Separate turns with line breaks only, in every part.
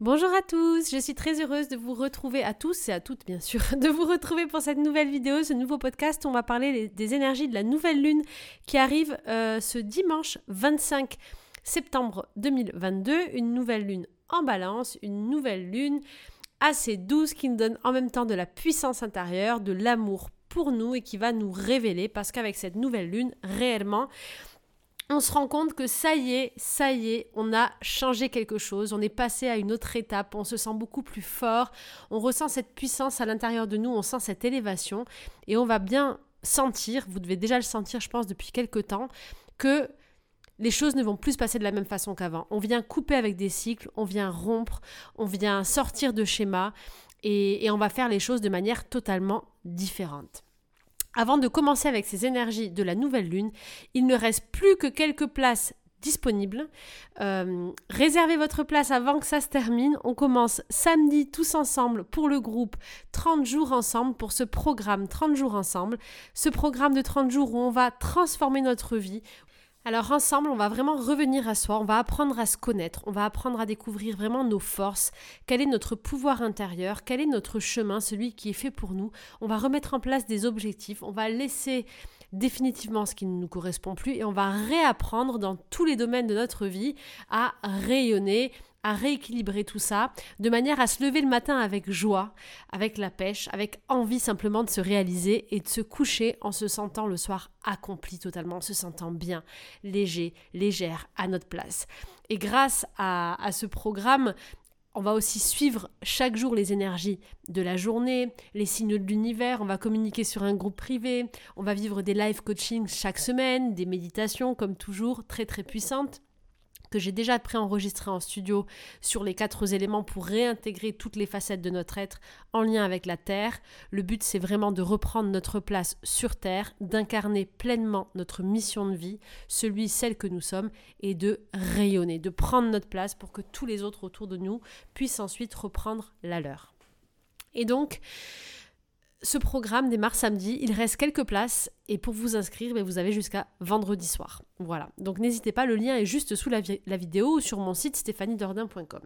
Bonjour à tous, je suis très heureuse de vous retrouver à tous et à toutes bien sûr, de vous retrouver pour cette nouvelle vidéo, ce nouveau podcast. On va parler des énergies de la nouvelle lune qui arrive euh, ce dimanche 25 septembre 2022, une nouvelle lune en balance, une nouvelle lune assez douce qui nous donne en même temps de la puissance intérieure, de l'amour pour nous et qui va nous révéler parce qu'avec cette nouvelle lune, réellement, on se rend compte que ça y est, ça y est, on a changé quelque chose, on est passé à une autre étape, on se sent beaucoup plus fort, on ressent cette puissance à l'intérieur de nous, on sent cette élévation et on va bien sentir, vous devez déjà le sentir je pense depuis quelques temps, que les choses ne vont plus se passer de la même façon qu'avant. On vient couper avec des cycles, on vient rompre, on vient sortir de schémas et, et on va faire les choses de manière totalement différente. Avant de commencer avec ces énergies de la nouvelle lune, il ne reste plus que quelques places disponibles. Euh, réservez votre place avant que ça se termine. On commence samedi tous ensemble pour le groupe 30 jours ensemble pour ce programme 30 jours ensemble. Ce programme de 30 jours où on va transformer notre vie, alors ensemble, on va vraiment revenir à soi, on va apprendre à se connaître, on va apprendre à découvrir vraiment nos forces, quel est notre pouvoir intérieur, quel est notre chemin, celui qui est fait pour nous. On va remettre en place des objectifs, on va laisser définitivement ce qui ne nous correspond plus et on va réapprendre dans tous les domaines de notre vie à rayonner, à rééquilibrer tout ça, de manière à se lever le matin avec joie, avec la pêche, avec envie simplement de se réaliser et de se coucher en se sentant le soir accompli totalement, en se sentant bien, léger, légère, à notre place. Et grâce à, ce programme, on va aussi suivre chaque jour les énergies de la journée, les signes de l'univers, on va communiquer sur un groupe privé, on va vivre des live coaching chaque semaine, des méditations comme toujours très très puissantes que j'ai déjà préenregistré en studio sur les quatre éléments pour réintégrer toutes les facettes de notre être en lien avec la Terre. Le but, c'est vraiment de reprendre notre place sur Terre, d'incarner pleinement notre mission de vie, celui, celle que nous sommes, et de rayonner, de prendre notre place pour que tous les autres autour de nous puissent ensuite reprendre la leur. Et donc, ce programme démarre samedi, il reste quelques places et pour vous inscrire, ben, vous avez jusqu'à vendredi soir. Voilà, donc n'hésitez pas, le lien est juste sous la, vidéo ou sur mon site stéphaniedordin.com.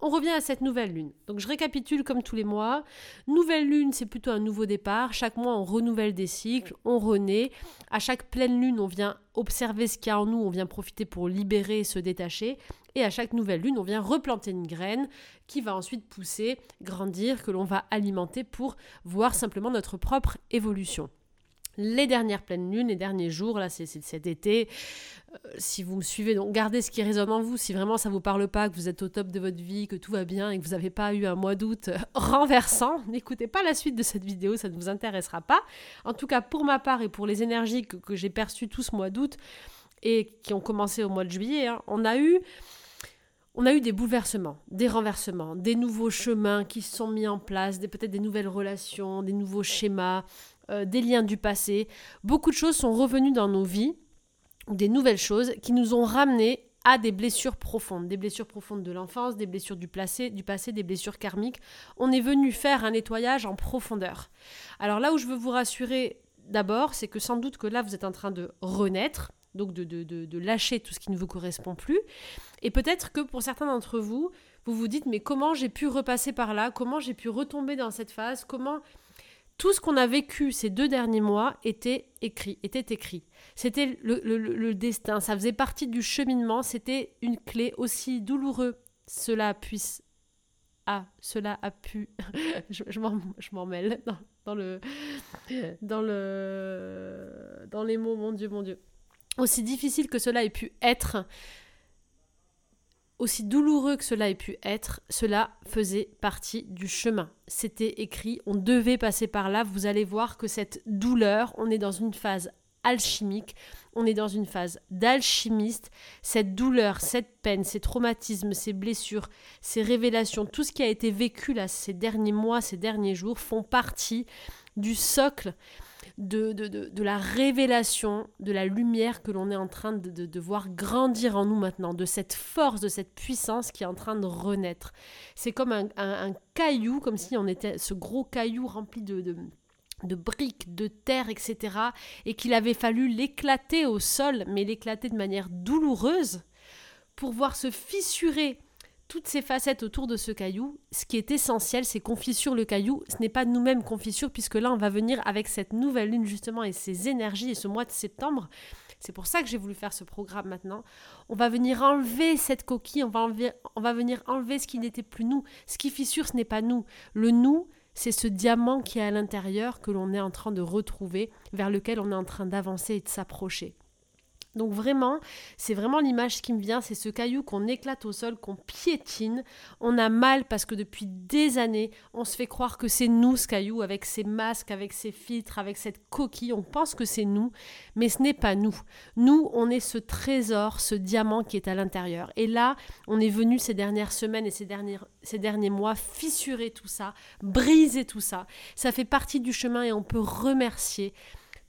On revient à cette nouvelle lune. Donc je récapitule comme tous les mois. Nouvelle lune, c'est plutôt un nouveau départ. Chaque mois, on renouvelle des cycles, on renaît. À chaque pleine lune, on vient observer ce qu'il y a en nous, on vient profiter pour libérer se détacher. Et à chaque nouvelle lune, on vient replanter une graine qui va ensuite pousser, grandir, que l'on va alimenter pour voir simplement notre propre évolution les dernières pleines lunes, les derniers jours, là c'est cet été. Euh, si vous me suivez, donc gardez ce qui résonne en vous. Si vraiment ça vous parle pas, que vous êtes au top de votre vie, que tout va bien et que vous n'avez pas eu un mois d'août euh, renversant, n'écoutez pas la suite de cette vidéo, ça ne vous intéressera pas. En tout cas, pour ma part et pour les énergies que, j'ai perçues tout ce mois d'août et qui ont commencé au mois de juillet, hein, on a eu on a eu des bouleversements, des renversements, des nouveaux chemins qui se sont mis en place, peut-être des nouvelles relations, des nouveaux schémas, euh, des liens du passé. Beaucoup de choses sont revenues dans nos vies, des nouvelles choses qui nous ont ramenés à des blessures profondes, des blessures profondes de l'enfance, des blessures du passé, du passé, des blessures karmiques. On est venu faire un nettoyage en profondeur. Alors là où je veux vous rassurer d'abord, c'est que sans doute que là, vous êtes en train de renaître, donc de, de, de, lâcher tout ce qui ne vous correspond plus. Et peut-être que pour certains d'entre vous, vous vous dites, mais comment j'ai pu repasser par là? Comment j'ai pu retomber dans cette phase? Comment tout ce qu'on a vécu ces deux derniers mois était écrit, était écrit. C'était le, destin, ça faisait partie du cheminement, c'était une clé aussi douloureux. Cela puisse ah, cela a pu. je, m'en mêle dans, le, dans, le, dans les mots, mon Dieu, mon Dieu. Aussi difficile que cela ait pu être, aussi douloureux que cela ait pu être, cela faisait partie du chemin. C'était écrit, on devait passer par là. Vous allez voir que cette douleur, on est dans une phase alchimique, on est dans une phase d'alchimiste. Cette douleur, cette peine, ces traumatismes, ces blessures, ces révélations, tout ce qui a été vécu là ces derniers mois, ces derniers jours, font partie du socle de, de, de, la révélation, de la lumière que l'on est en train de, voir grandir en nous maintenant, de cette force, de cette puissance qui est en train de renaître. C'est comme un, un, caillou, comme si on était ce gros caillou rempli de, de briques, de terre, etc. Et qu'il avait fallu l'éclater au sol, mais l'éclater de manière douloureuse pour voir se fissurer toutes ces facettes autour de ce caillou, ce qui est essentiel, c'est qu'on fissure le caillou. Ce n'est pas nous-mêmes qu'on fissure, puisque là, on va venir avec cette nouvelle lune, justement, et ces énergies, et ce mois de septembre. C'est pour ça que j'ai voulu faire ce programme maintenant. On va venir enlever cette coquille, on va, enlever, on va venir enlever ce qui n'était plus nous. Ce qui fissure, ce n'est pas nous. Le nous, c'est ce diamant qui est à l'intérieur que l'on est en train de retrouver, vers lequel on est en train d'avancer et de s'approcher. Donc vraiment, c'est vraiment l'image qui me vient, c'est ce caillou qu'on éclate au sol, qu'on piétine. On a mal parce que depuis des années, on se fait croire que c'est nous ce caillou, avec ses masques, avec ses filtres, avec cette coquille. On pense que c'est nous, mais ce n'est pas nous. Nous, on est ce trésor, ce diamant qui est à l'intérieur. Et là, on est venu ces dernières semaines et ces derniers, ces derniers mois fissurer tout ça, briser tout ça. Ça fait partie du chemin et on peut remercier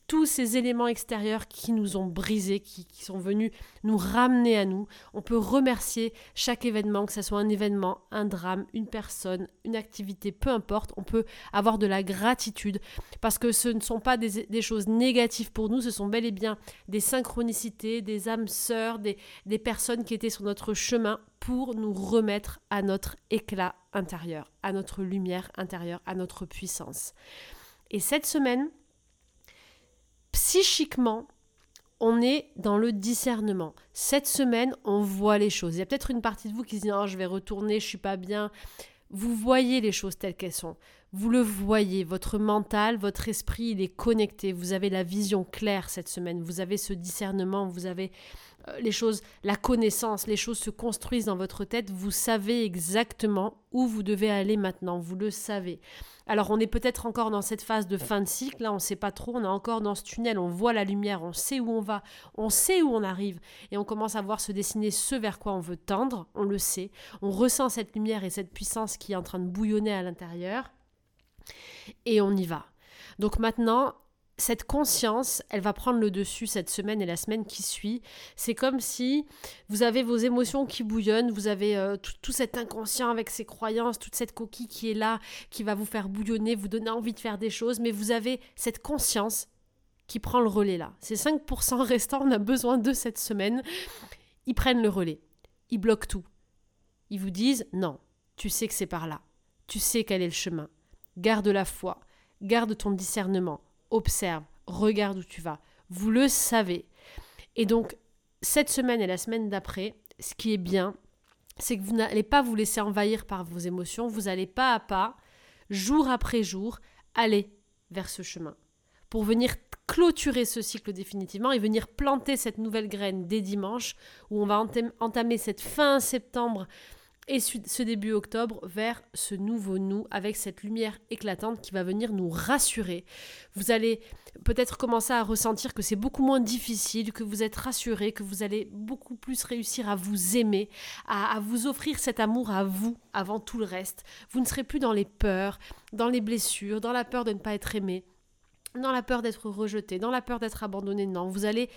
tous ces éléments extérieurs qui nous ont brisés, qui, sont venus nous ramener à nous. On peut remercier chaque événement, que ce soit un événement, un drame, une personne, une activité, peu importe. On peut avoir de la gratitude parce que ce ne sont pas des, choses négatives pour nous, ce sont bel et bien des synchronicités, des âmes sœurs, des, des personnes qui étaient sur notre chemin pour nous remettre à notre éclat intérieur, à notre lumière intérieure, à notre puissance. Et cette semaine, psychiquement, on est dans le discernement. Cette semaine, on voit les choses. Il y a peut-être une partie de vous qui se dit non, je vais retourner, je suis pas bien. Vous voyez les choses telles qu'elles sont. Vous le voyez, votre mental, votre esprit, il est connecté. Vous avez la vision claire cette semaine. Vous avez ce discernement, vous avez les choses, la connaissance, les choses se construisent dans votre tête. Vous savez exactement où vous devez aller maintenant. Vous le savez. Alors on est peut-être encore dans cette phase de fin de cycle, là on ne sait pas trop, on est encore dans ce tunnel, on voit la lumière, on sait où on va, on sait où on arrive, et on commence à voir se dessiner ce vers quoi on veut tendre, on le sait, on ressent cette lumière et cette puissance qui est en train de bouillonner à l'intérieur, et on y va. Donc maintenant, cette conscience, elle va prendre le dessus cette semaine et la semaine qui suit. C'est comme si vous avez vos émotions qui bouillonnent, vous avez euh, tout, cet inconscient avec ses croyances, toute cette coquille qui est là, qui va vous faire bouillonner, vous donner envie de faire des choses, mais vous avez cette conscience qui prend le relais là. Ces 5% restants, on a besoin de cette semaine. Ils prennent le relais. Ils bloquent tout. Ils vous disent non, tu sais que c'est par là. Tu sais quel est le chemin. Garde la foi. Garde ton discernement observe, regarde où tu vas. Vous le savez. Et donc, cette semaine et la semaine d'après, ce qui est bien, c'est que vous n'allez pas vous laisser envahir par vos émotions, vous allez pas à pas, jour après jour, aller vers ce chemin pour venir clôturer ce cycle définitivement et venir planter cette nouvelle graine dès dimanche où on va entamer cette fin septembre et ce début octobre vers ce nouveau nous avec cette lumière éclatante qui va venir nous rassurer. Vous allez peut-être commencer à ressentir que c'est beaucoup moins difficile, que vous êtes rassuré, que vous allez beaucoup plus réussir à vous aimer, à, à vous offrir cet amour à vous avant tout le reste. Vous ne serez plus dans les peurs, dans les blessures, dans la peur de ne pas être aimé, dans la peur d'être rejeté, dans la peur d'être abandonné. Non, vous allez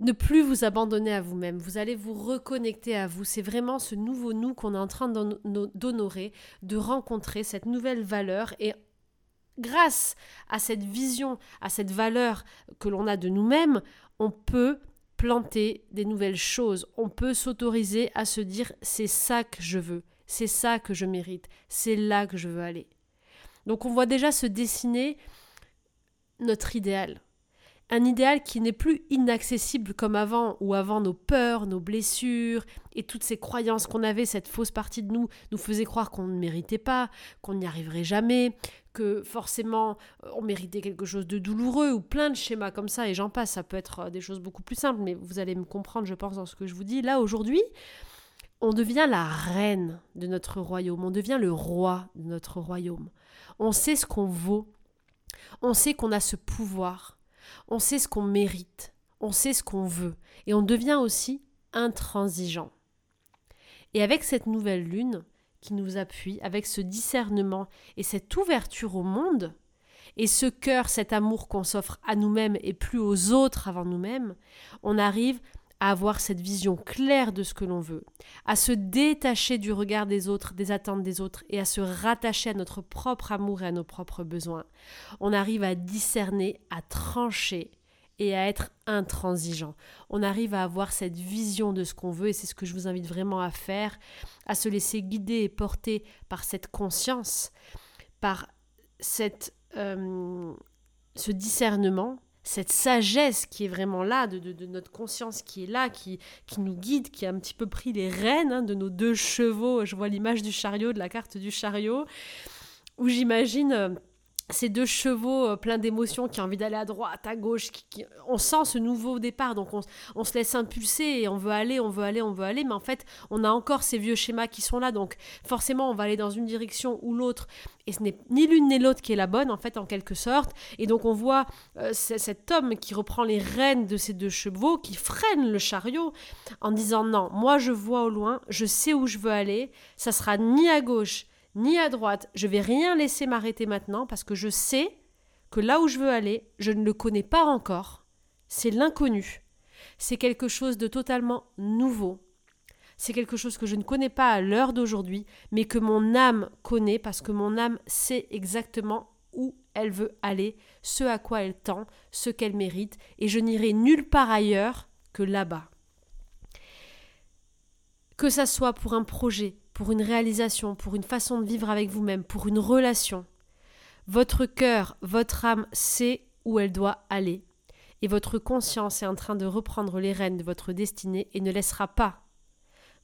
ne plus vous abandonner à vous-même, vous allez vous reconnecter à vous. C'est vraiment ce nouveau nous qu'on est en train d'honorer, de rencontrer cette nouvelle valeur et grâce à cette vision, à cette valeur que l'on a de nous-mêmes, on peut planter des nouvelles choses. On peut s'autoriser à se dire c'est ça que je veux, c'est ça que je mérite, c'est là que je veux aller. Donc on voit déjà se dessiner notre idéal un idéal qui n'est plus inaccessible comme avant, ou avant nos peurs, nos blessures et toutes ces croyances qu'on avait, cette fausse partie de nous nous faisait croire qu'on ne méritait pas, qu'on n'y arriverait jamais, que forcément euh, on méritait quelque chose de douloureux, ou plein de schémas comme ça, et j'en passe, ça peut être euh, des choses beaucoup plus simples, mais vous allez me comprendre, je pense, dans ce que je vous dis. Là, aujourd'hui, on devient la reine de notre royaume, on devient le roi de notre royaume. On sait ce qu'on vaut, on sait qu'on a ce pouvoir on sait ce qu'on mérite, on sait ce qu'on veut, et on devient aussi intransigeant. Et avec cette nouvelle lune qui nous appuie, avec ce discernement et cette ouverture au monde, et ce cœur, cet amour qu'on s'offre à nous-mêmes et plus aux autres avant nous-mêmes, on arrive à avoir cette vision claire de ce que l'on veut, à se détacher du regard des autres, des attentes des autres, et à se rattacher à notre propre amour et à nos propres besoins. On arrive à discerner, à trancher et à être intransigeant. On arrive à avoir cette vision de ce qu'on veut et c'est ce que je vous invite vraiment à faire, à se laisser guider et porter par cette conscience, par cette, euh, ce discernement, cette sagesse qui est vraiment là, de, notre conscience qui est là, qui, qui nous guide, qui a un petit peu pris les rênes hein, de nos deux chevaux. Je vois l'image du chariot, de la carte du chariot, où j'imagine... Ces deux chevaux euh, pleins d'émotions qui ont envie d'aller à droite, à gauche, on sent ce nouveau départ, donc on, se laisse impulser et on veut aller, on veut aller, on veut aller, mais en fait on a encore ces vieux schémas qui sont là, donc forcément on va aller dans une direction ou l'autre, et ce n'est ni l'une ni l'autre qui est la bonne en fait en quelque sorte, et donc on voit euh, cet homme qui reprend les rênes de ces deux chevaux, qui freine le chariot en disant non, moi je vois au loin, je sais où je veux aller, ça sera ni à gauche ni à droite. Je vais rien laisser m'arrêter maintenant parce que je sais que là où je veux aller, je ne le connais pas encore. C'est l'inconnu. C'est quelque chose de totalement nouveau. C'est quelque chose que je ne connais pas à l'heure d'aujourd'hui, mais que mon âme connaît parce que mon âme sait exactement où elle veut aller, ce à quoi elle tend, ce qu'elle mérite, et je n'irai nulle part ailleurs que là-bas. Que ça soit pour un projet, pour une réalisation, pour une façon de vivre avec vous-même, pour une relation. Votre cœur, votre âme sait où elle doit aller. Et votre conscience est en train de reprendre les rênes de votre destinée et ne laissera pas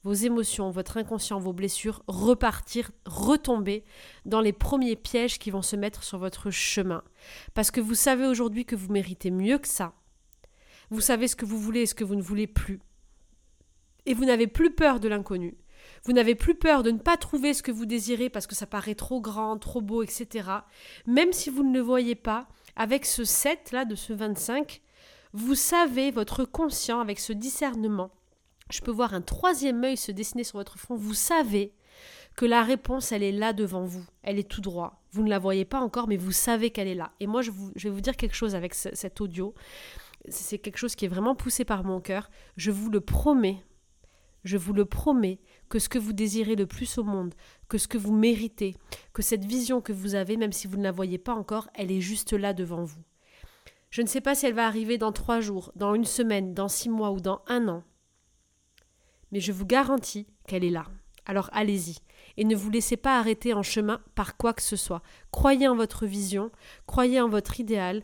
vos émotions, votre inconscient, vos blessures repartir, retomber dans les premiers pièges qui vont se mettre sur votre chemin. Parce que vous savez aujourd'hui que vous méritez mieux que ça. Vous savez ce que vous voulez et ce que vous ne voulez plus. Et vous n'avez plus peur de l'inconnu. Vous n'avez plus peur de ne pas trouver ce que vous désirez parce que ça paraît trop grand, trop beau, etc. Même si vous ne le voyez pas, avec ce 7 là de ce 25, vous savez, votre conscient, avec ce discernement, je peux voir un troisième œil se dessiner sur votre front, vous savez que la réponse, elle est là devant vous, elle est tout droit. Vous ne la voyez pas encore, mais vous savez qu'elle est là. Et moi, je, je, vais vous dire quelque chose avec cet audio. C'est quelque chose qui est vraiment poussé par mon cœur. Je vous le promets, je vous le promets, que ce que vous désirez le plus au monde, que ce que vous méritez, que cette vision que vous avez, même si vous ne la voyez pas encore, elle est juste là devant vous. Je ne sais pas si elle va arriver dans trois jours, dans une semaine, dans six mois ou dans un an. Mais je vous garantis qu'elle est là. Alors allez-y. Et ne vous laissez pas arrêter en chemin par quoi que ce soit. Croyez en votre vision, croyez en votre idéal,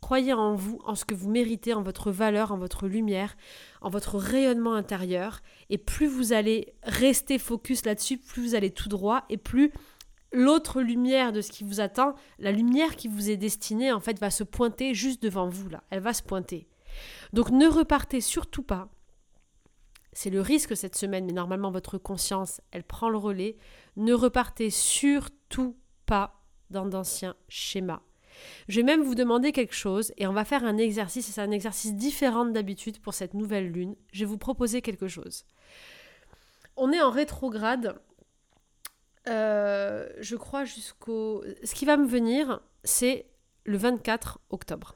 Croyez en vous, en ce que vous méritez, en votre valeur, en votre lumière, en votre rayonnement intérieur. Et plus vous allez rester focus là-dessus, plus vous allez tout droit et plus l'autre lumière de ce qui vous attend, la lumière qui vous est destinée, en fait, va se pointer juste devant vous, là. Elle va se pointer. Donc ne repartez surtout pas. C'est le risque cette semaine, mais normalement votre conscience, elle prend le relais. Ne repartez surtout pas dans d'anciens schémas je vais même vous demander quelque chose et on va faire un exercice, et c'est un exercice différent d'habitude pour cette nouvelle lune. Je vais vous proposer quelque chose. On est en rétrograde, euh, je crois jusqu'au... Ce qui va me venir, c'est le 24 octobre.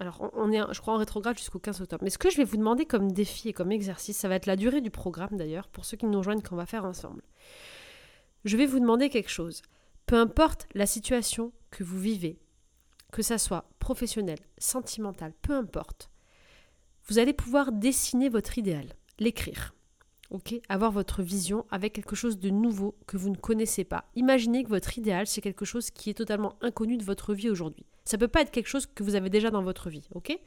Alors, on est, je crois, en rétrograde jusqu'au 15 octobre. Mais ce que je vais vous demander comme défi et comme exercice, ça va être la durée du programme d'ailleurs, pour ceux qui nous rejoignent qu'on va faire ensemble. Je vais vous demander quelque chose. Peu importe la situation que vous vivez, que ça soit professionnel, sentimental, peu importe, vous allez pouvoir dessiner votre idéal, l'écrire. Ok, avoir votre vision avec quelque chose de nouveau que vous ne connaissez pas. Imaginez que votre idéal, c'est quelque chose qui est totalement inconnu de votre vie aujourd'hui. Ça peut pas être quelque chose que vous avez déjà dans votre vie, ok?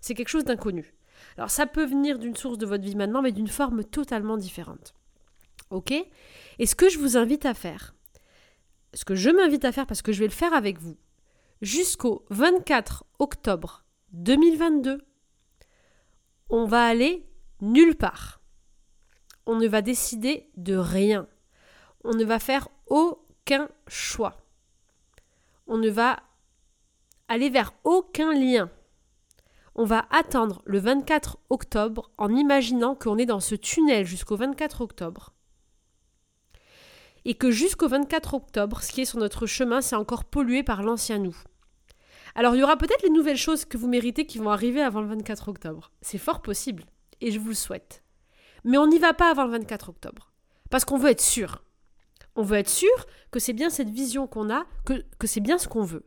C'est quelque chose d'inconnu. Alors ça peut venir d'une source de votre vie maintenant, mais d'une forme totalement différente. Ok? Et ce que je vous invite à faire, ce que je m'invite à faire parce que je vais le faire avec vous, jusqu'au 24 octobre 2022, on va aller nulle part. On ne va décider de rien. On ne va faire aucun choix. On ne va aller vers aucun lien. On va attendre le 24 octobre en imaginant qu'on est dans ce tunnel jusqu'au 24 octobre et que jusqu'au 24 octobre, ce qui est sur notre chemin, c'est encore pollué par l'ancien nous. Alors il y aura peut-être les nouvelles choses que vous méritez qui vont arriver avant le 24 octobre. C'est fort possible, et je vous le souhaite. Mais on n'y va pas avant le 24 octobre, parce qu'on veut être sûr. On veut être sûr que c'est bien cette vision qu'on a, que, c'est bien ce qu'on veut.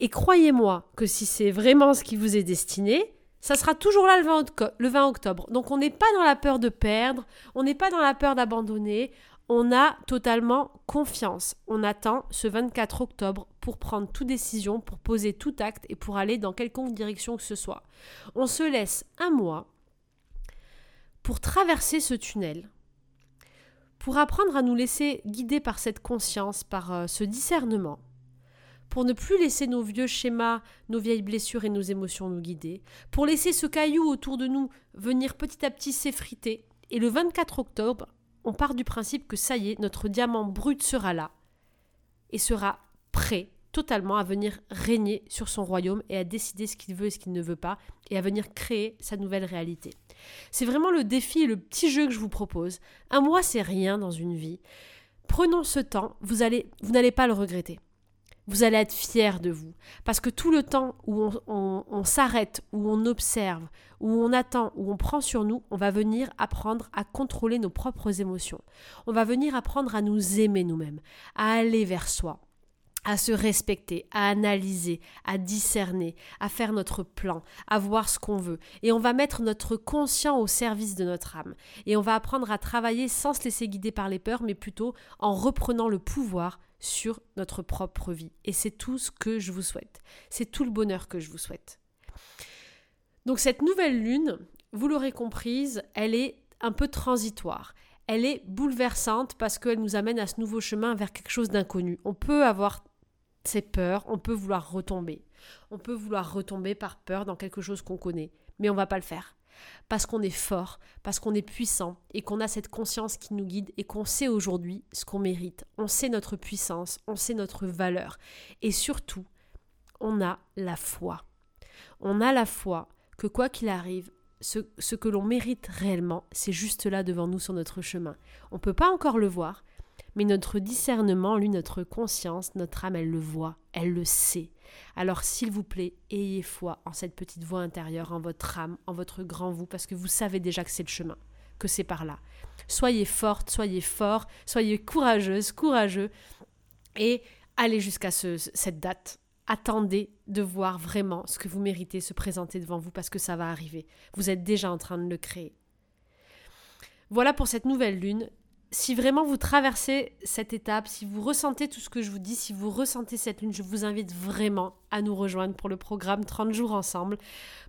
Et croyez-moi que si c'est vraiment ce qui vous est destiné, ça sera toujours là le 20, octobre. Donc on n'est pas dans la peur de perdre, on n'est pas dans la peur d'abandonner, on a totalement confiance. On attend ce 24 octobre pour prendre toute décision, pour poser tout acte et pour aller dans quelconque direction que ce soit. On se laisse un mois pour traverser ce tunnel, pour apprendre à nous laisser guider par cette conscience, par euh, ce discernement, pour ne plus laisser nos vieux schémas, nos vieilles blessures et nos émotions nous guider, pour laisser ce caillou autour de nous venir petit à petit s'effriter. Et le 24 octobre, on part du principe que ça y est, notre diamant brut sera là et sera prêt totalement à venir régner sur son royaume et à décider ce qu'il veut et ce qu'il ne veut pas et à venir créer sa nouvelle réalité. C'est vraiment le défi et le petit jeu que je vous propose. Un mois, c'est rien dans une vie. Prenons ce temps, vous allez, vous n'allez pas le regretter vous allez être fier de vous. Parce que tout le temps où on, s'arrête, où on observe, où on attend, où on prend sur nous, on va venir apprendre à contrôler nos propres émotions. On va venir apprendre à nous aimer nous-mêmes, à aller vers soi à se respecter, à analyser, à discerner, à faire notre plan, à voir ce qu'on veut. Et on va mettre notre conscient au service de notre âme. Et on va apprendre à travailler sans se laisser guider par les peurs, mais plutôt en reprenant le pouvoir sur notre propre vie. Et c'est tout ce que je vous souhaite. C'est tout le bonheur que je vous souhaite. Donc cette nouvelle lune, vous l'aurez comprise, elle est un peu transitoire. Elle est bouleversante parce qu'elle nous amène à ce nouveau chemin vers quelque chose d'inconnu. On peut avoir ses peurs, on peut vouloir retomber. On peut vouloir retomber par peur dans quelque chose qu'on connaît, mais on va pas le faire parce qu'on est fort, parce qu'on est puissant et qu'on a cette conscience qui nous guide et qu'on sait aujourd'hui ce qu'on mérite. On sait notre puissance, on sait notre valeur et surtout, on a la foi. On a la foi que quoi qu'il arrive, ce, ce, que l'on mérite réellement, c'est juste là devant nous sur notre chemin. On ne peut pas encore le voir, mais notre discernement, lui, notre conscience, notre âme, elle le voit, elle le sait. Alors s'il vous plaît, ayez foi en cette petite voix intérieure, en votre âme, en votre grand vous, parce que vous savez déjà que c'est le chemin, que c'est par là. Soyez forte, soyez fort, soyez courageuse, courageux, et allez jusqu'à cette date. Attendez de voir vraiment ce que vous méritez se présenter devant vous parce que ça va arriver. Vous êtes déjà en train de le créer. Voilà pour cette nouvelle lune si vraiment vous traversez cette étape, si vous ressentez tout ce que je vous dis, si vous ressentez cette lune, je vous invite vraiment à nous rejoindre pour le programme 30 jours ensemble.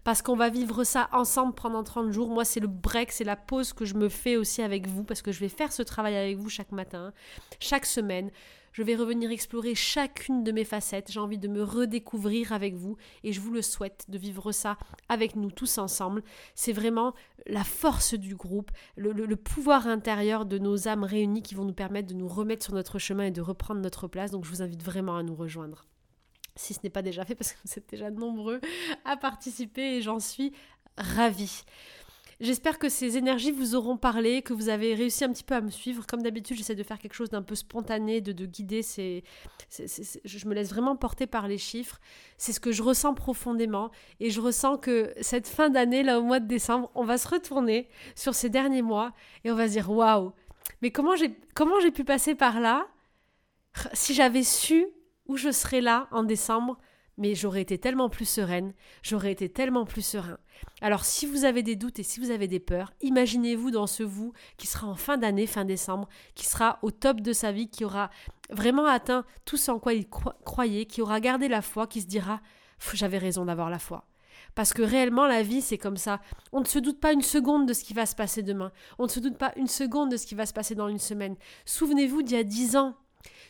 Parce qu'on va vivre ça ensemble pendant 30 jours. Moi, c'est le break, c'est la pause que je me fais aussi avec vous parce que je vais faire ce travail avec vous chaque matin, chaque semaine. Je vais revenir explorer chacune de mes facettes. J'ai envie de me redécouvrir avec vous et je vous le souhaite de vivre ça avec nous tous ensemble. C'est vraiment la force du groupe, le, pouvoir intérieur de nos âmes réunies qui vont nous permettre de nous remettre sur notre chemin et de reprendre notre place. Donc je vous invite vraiment à nous rejoindre si ce n'est pas déjà fait parce que vous êtes déjà nombreux à participer et j'en suis ravie. J'espère que ces énergies vous auront parlé, que vous avez réussi un petit peu à me suivre. Comme d'habitude, j'essaie de faire quelque chose d'un peu spontané, de, de guider. C'est, je me laisse vraiment porter par les chiffres. C'est ce que je ressens profondément. Et je ressens que cette fin d'année, là, au mois de décembre, on va se retourner sur ces derniers mois et on va se dire waouh, mais comment j'ai, comment j'ai pu passer par là? Si j'avais su où je serais là en décembre, mais j'aurais été tellement plus sereine, j'aurais été tellement plus serein. Alors si vous avez des doutes et si vous avez des peurs, imaginez-vous dans ce vous qui sera en fin d'année, fin décembre, qui sera au top de sa vie, qui aura vraiment atteint tout ce en quoi il croyait, qui aura gardé la foi, qui se dira j'avais raison d'avoir la foi. Parce que réellement, la vie, c'est comme ça. On ne se doute pas une seconde de ce qui va se passer demain. On ne se doute pas une seconde de ce qui va se passer dans une semaine. Souvenez-vous d'il y a dix ans.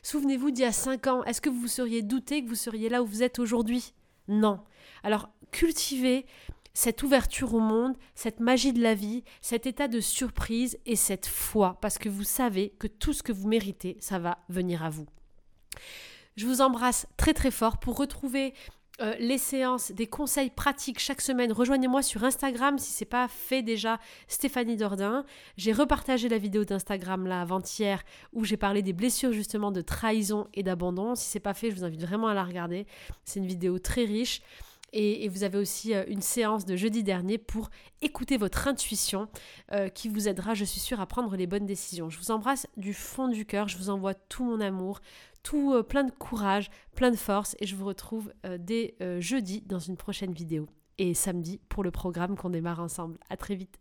Souvenez-vous d'il y a cinq ans, est-ce que vous seriez douté que vous seriez là où vous êtes aujourd'hui? Non. Alors cultivez cette ouverture au monde, cette magie de la vie, cet état de surprise et cette foi, parce que vous savez que tout ce que vous méritez, ça va venir à vous. Je vous embrasse très très fort pour retrouver euh, les séances, des conseils pratiques chaque semaine, rejoignez-moi sur Instagram si c'est pas fait déjà, Stéphanie Dordain. J'ai repartagé la vidéo d'Instagram là avant-hier où j'ai parlé des blessures justement de trahison et d'abandon. Si c'est pas fait, je vous invite vraiment à la regarder. C'est une vidéo très riche. Et, vous avez aussi une séance de jeudi dernier pour écouter votre intuition qui vous aidera, je suis sûre, à prendre les bonnes décisions. Je vous embrasse du fond du cœur, je vous envoie tout mon amour, tout plein de courage, plein de force et je vous retrouve dès jeudi dans une prochaine vidéo et samedi pour le programme qu'on démarre ensemble. À très vite.